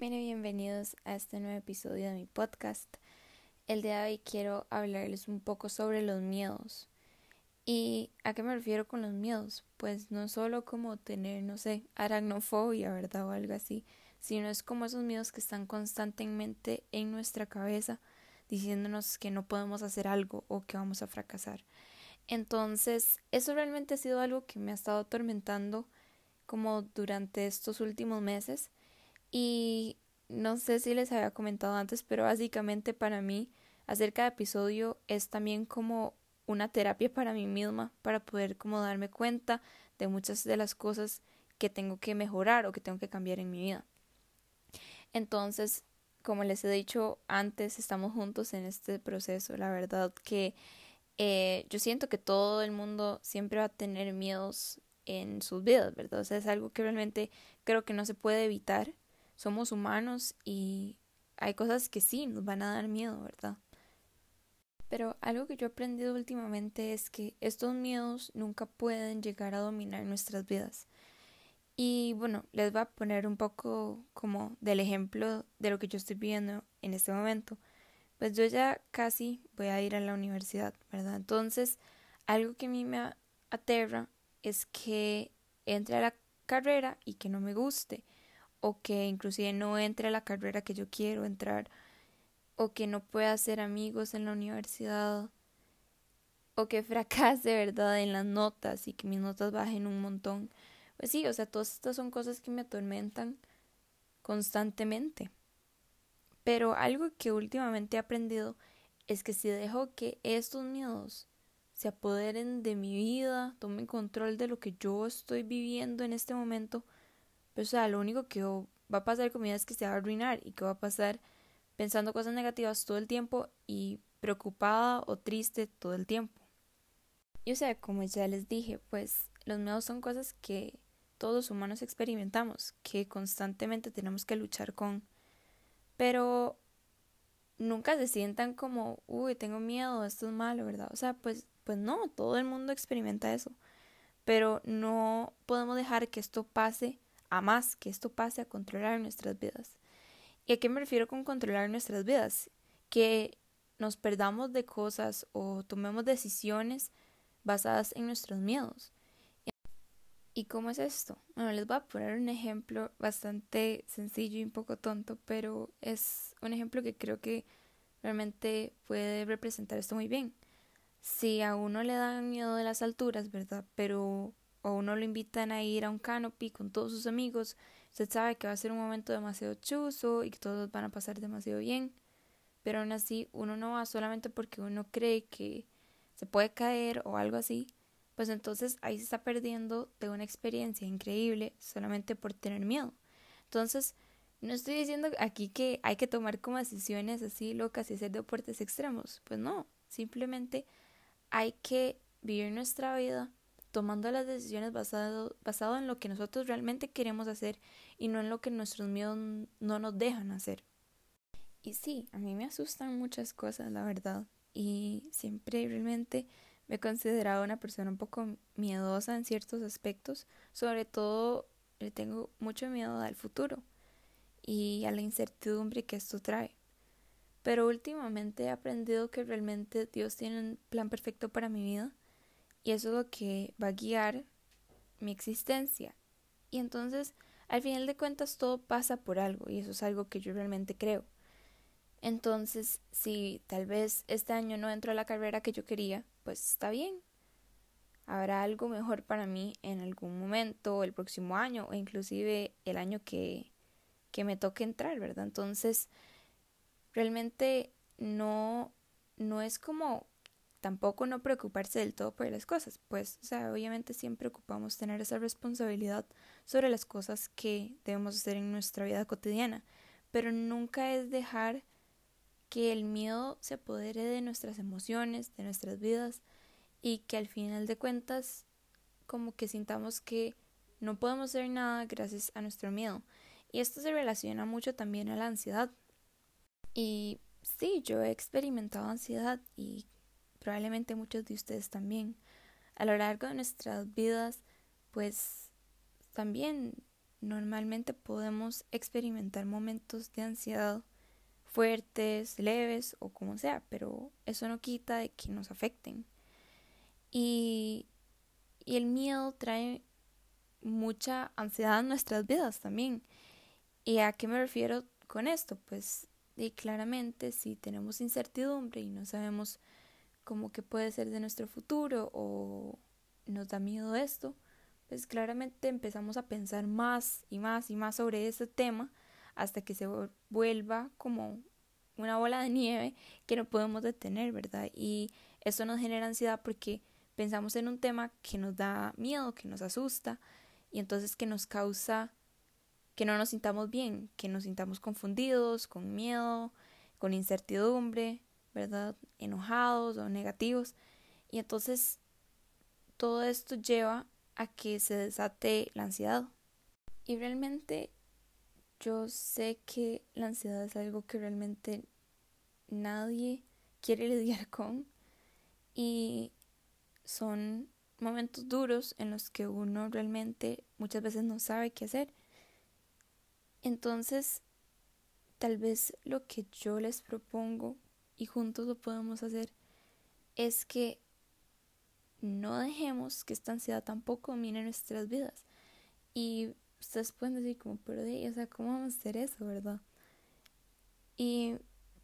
Mire, bienvenidos a este nuevo episodio de mi podcast. El día de hoy quiero hablarles un poco sobre los miedos. ¿Y a qué me refiero con los miedos? Pues no solo como tener, no sé, aracnofobia, ¿verdad? O algo así, sino es como esos miedos que están constantemente en nuestra cabeza diciéndonos que no podemos hacer algo o que vamos a fracasar. Entonces, eso realmente ha sido algo que me ha estado atormentando como durante estos últimos meses y no sé si les había comentado antes, pero básicamente para mí hacer cada episodio es también como una terapia para mí misma, para poder como darme cuenta de muchas de las cosas que tengo que mejorar o que tengo que cambiar en mi vida. Entonces, como les he dicho antes, estamos juntos en este proceso. La verdad que eh, yo siento que todo el mundo siempre va a tener miedos en sus vidas, ¿verdad? Es algo que realmente creo que no se puede evitar somos humanos y hay cosas que sí nos van a dar miedo, ¿verdad? Pero algo que yo he aprendido últimamente es que estos miedos nunca pueden llegar a dominar nuestras vidas. Y bueno, les voy a poner un poco como del ejemplo de lo que yo estoy viendo en este momento. Pues yo ya casi voy a ir a la universidad, ¿verdad? Entonces, algo que a mí me aterra es que entre a la carrera y que no me guste o que inclusive no entre a la carrera que yo quiero entrar o que no pueda hacer amigos en la universidad o que fracase, ¿verdad?, en las notas y que mis notas bajen un montón. Pues sí, o sea, todas estas son cosas que me atormentan constantemente. Pero algo que últimamente he aprendido es que si dejo que estos miedos se apoderen de mi vida, tomen control de lo que yo estoy viviendo en este momento, o sea, lo único que va a pasar con es que se va a arruinar y que va a pasar pensando cosas negativas todo el tiempo y preocupada o triste todo el tiempo. Y o sea, como ya les dije, pues los miedos son cosas que todos los humanos experimentamos, que constantemente tenemos que luchar con. Pero nunca se sientan como, uy, tengo miedo, esto es malo, ¿verdad? O sea, pues, pues no, todo el mundo experimenta eso. Pero no podemos dejar que esto pase a más que esto pase a controlar nuestras vidas. ¿Y a qué me refiero con controlar nuestras vidas? Que nos perdamos de cosas o tomemos decisiones basadas en nuestros miedos. ¿Y cómo es esto? Bueno, les voy a poner un ejemplo bastante sencillo y un poco tonto, pero es un ejemplo que creo que realmente puede representar esto muy bien. Si a uno le dan miedo de las alturas, ¿verdad? Pero o uno lo invitan a ir a un canopy con todos sus amigos, usted sabe que va a ser un momento demasiado chuzo y que todos van a pasar demasiado bien, pero aún así uno no va solamente porque uno cree que se puede caer o algo así, pues entonces ahí se está perdiendo de una experiencia increíble solamente por tener miedo. Entonces, no estoy diciendo aquí que hay que tomar como decisiones así locas y hacer deportes extremos, pues no, simplemente hay que vivir nuestra vida tomando las decisiones basado, basado en lo que nosotros realmente queremos hacer y no en lo que nuestros miedos no nos dejan hacer. Y sí, a mí me asustan muchas cosas, la verdad, y siempre realmente me he considerado una persona un poco miedosa en ciertos aspectos, sobre todo le tengo mucho miedo al futuro y a la incertidumbre que esto trae. Pero últimamente he aprendido que realmente Dios tiene un plan perfecto para mi vida y eso es lo que va a guiar mi existencia. Y entonces, al final de cuentas, todo pasa por algo y eso es algo que yo realmente creo. Entonces, si tal vez este año no entro a la carrera que yo quería, pues está bien. Habrá algo mejor para mí en algún momento, el próximo año o inclusive el año que, que me toque entrar, ¿verdad? Entonces, realmente no, no es como tampoco no preocuparse del todo por las cosas, pues, o sea, obviamente siempre ocupamos tener esa responsabilidad sobre las cosas que debemos hacer en nuestra vida cotidiana, pero nunca es dejar que el miedo se apodere de nuestras emociones, de nuestras vidas y que al final de cuentas como que sintamos que no podemos hacer nada gracias a nuestro miedo. Y esto se relaciona mucho también a la ansiedad. Y sí, yo he experimentado ansiedad y probablemente muchos de ustedes también. A lo largo de nuestras vidas, pues también normalmente podemos experimentar momentos de ansiedad fuertes, leves o como sea, pero eso no quita de que nos afecten. Y, y el miedo trae mucha ansiedad en nuestras vidas también. ¿Y a qué me refiero con esto? Pues claramente si tenemos incertidumbre y no sabemos cómo que puede ser de nuestro futuro o nos da miedo esto, pues claramente empezamos a pensar más y más y más sobre ese tema hasta que se vuelva como una bola de nieve que no podemos detener, ¿verdad? Y eso nos genera ansiedad porque pensamos en un tema que nos da miedo, que nos asusta y entonces que nos causa que no nos sintamos bien, que nos sintamos confundidos, con miedo, con incertidumbre, ¿verdad? Enojados o negativos. Y entonces todo esto lleva a que se desate la ansiedad. Y realmente yo sé que la ansiedad es algo que realmente nadie quiere lidiar con y son momentos duros en los que uno realmente muchas veces no sabe qué hacer. Entonces, tal vez lo que yo les propongo y juntos lo podemos hacer es que no dejemos que esta ansiedad tampoco domine nuestras vidas. Y ustedes pueden decir como, pero de, o sea, ¿cómo vamos a hacer eso, verdad? Y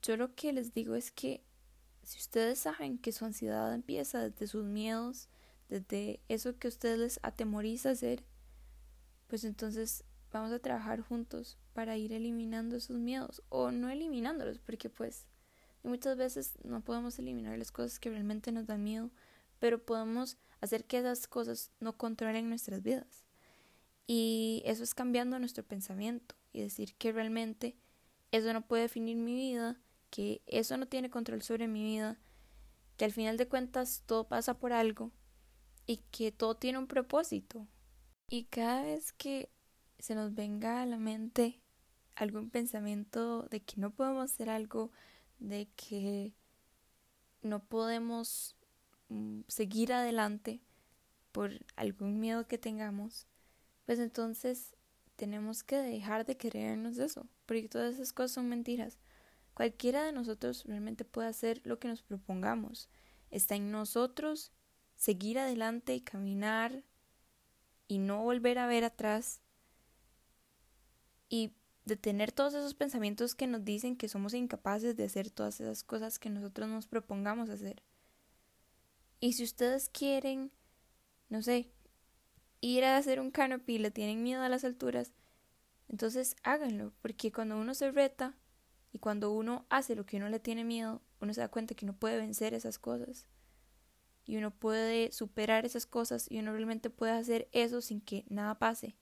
yo lo que les digo es que si ustedes saben que su ansiedad empieza desde sus miedos, desde eso que a ustedes les atemoriza hacer, pues entonces vamos a trabajar juntos para ir eliminando esos miedos o no eliminándolos, porque pues muchas veces no podemos eliminar las cosas que realmente nos dan miedo, pero podemos hacer que esas cosas no controlen nuestras vidas. Y eso es cambiando nuestro pensamiento y decir que realmente eso no puede definir mi vida, que eso no tiene control sobre mi vida, que al final de cuentas todo pasa por algo y que todo tiene un propósito. Y cada vez que se nos venga a la mente algún pensamiento de que no podemos hacer algo, de que no podemos mm, seguir adelante por algún miedo que tengamos, pues entonces tenemos que dejar de creernos eso, porque todas esas cosas son mentiras. Cualquiera de nosotros realmente puede hacer lo que nos propongamos. Está en nosotros seguir adelante y caminar y no volver a ver atrás y detener todos esos pensamientos que nos dicen que somos incapaces de hacer todas esas cosas que nosotros nos propongamos hacer. Y si ustedes quieren, no sé, ir a hacer un canopy y le tienen miedo a las alturas, entonces háganlo, porque cuando uno se reta y cuando uno hace lo que uno le tiene miedo, uno se da cuenta que uno puede vencer esas cosas. Y uno puede superar esas cosas y uno realmente puede hacer eso sin que nada pase.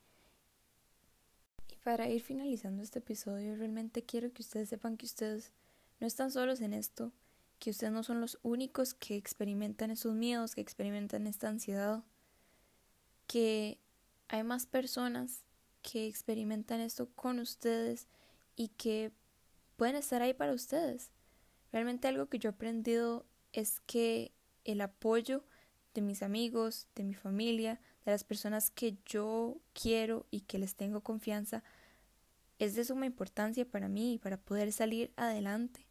Para ir finalizando este episodio, realmente quiero que ustedes sepan que ustedes no están solos en esto, que ustedes no son los únicos que experimentan esos miedos, que experimentan esta ansiedad, que hay más personas que experimentan esto con ustedes y que pueden estar ahí para ustedes. Realmente algo que yo he aprendido es que el apoyo de mis amigos, de mi familia, de las personas que yo quiero y que les tengo confianza, es de suma importancia para mí para poder salir adelante.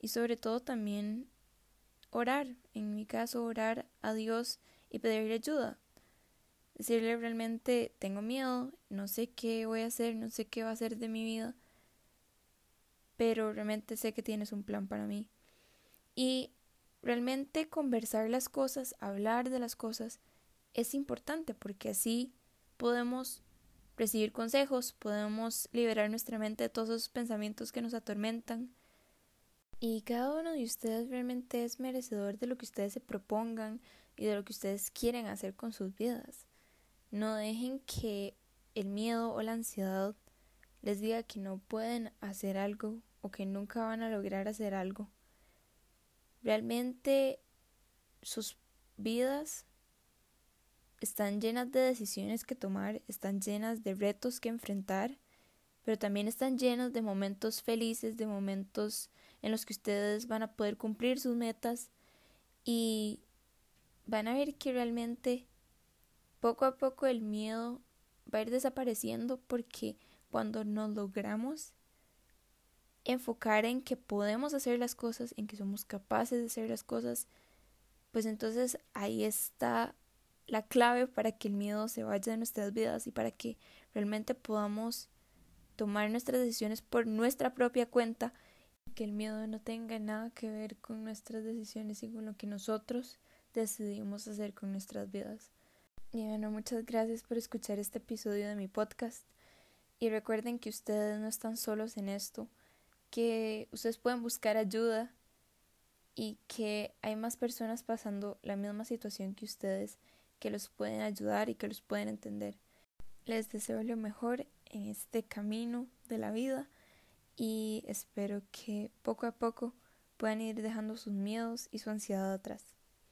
Y sobre todo también orar, en mi caso orar a Dios y pedirle ayuda. Decirle realmente tengo miedo, no sé qué voy a hacer, no sé qué va a hacer de mi vida, pero realmente sé que tienes un plan para mí. Y realmente conversar las cosas, hablar de las cosas, es importante porque así podemos recibir consejos, podemos liberar nuestra mente de todos esos pensamientos que nos atormentan. Y cada uno de ustedes realmente es merecedor de lo que ustedes se propongan y de lo que ustedes quieren hacer con sus vidas. No dejen que el miedo o la ansiedad les diga que no pueden hacer algo o que nunca van a lograr hacer algo. Realmente sus vidas están llenas de decisiones que tomar, están llenas de retos que enfrentar, pero también están llenos de momentos felices, de momentos en los que ustedes van a poder cumplir sus metas y van a ver que realmente poco a poco el miedo va a ir desapareciendo porque cuando nos logramos enfocar en que podemos hacer las cosas, en que somos capaces de hacer las cosas, pues entonces ahí está la clave para que el miedo se vaya de nuestras vidas y para que realmente podamos tomar nuestras decisiones por nuestra propia cuenta, que el miedo no tenga nada que ver con nuestras decisiones y con lo que nosotros decidimos hacer con nuestras vidas. Y bueno, muchas gracias por escuchar este episodio de mi podcast. Y recuerden que ustedes no están solos en esto, que ustedes pueden buscar ayuda y que hay más personas pasando la misma situación que ustedes que los pueden ayudar y que los pueden entender. Les deseo lo mejor en este camino de la vida y espero que poco a poco puedan ir dejando sus miedos y su ansiedad atrás.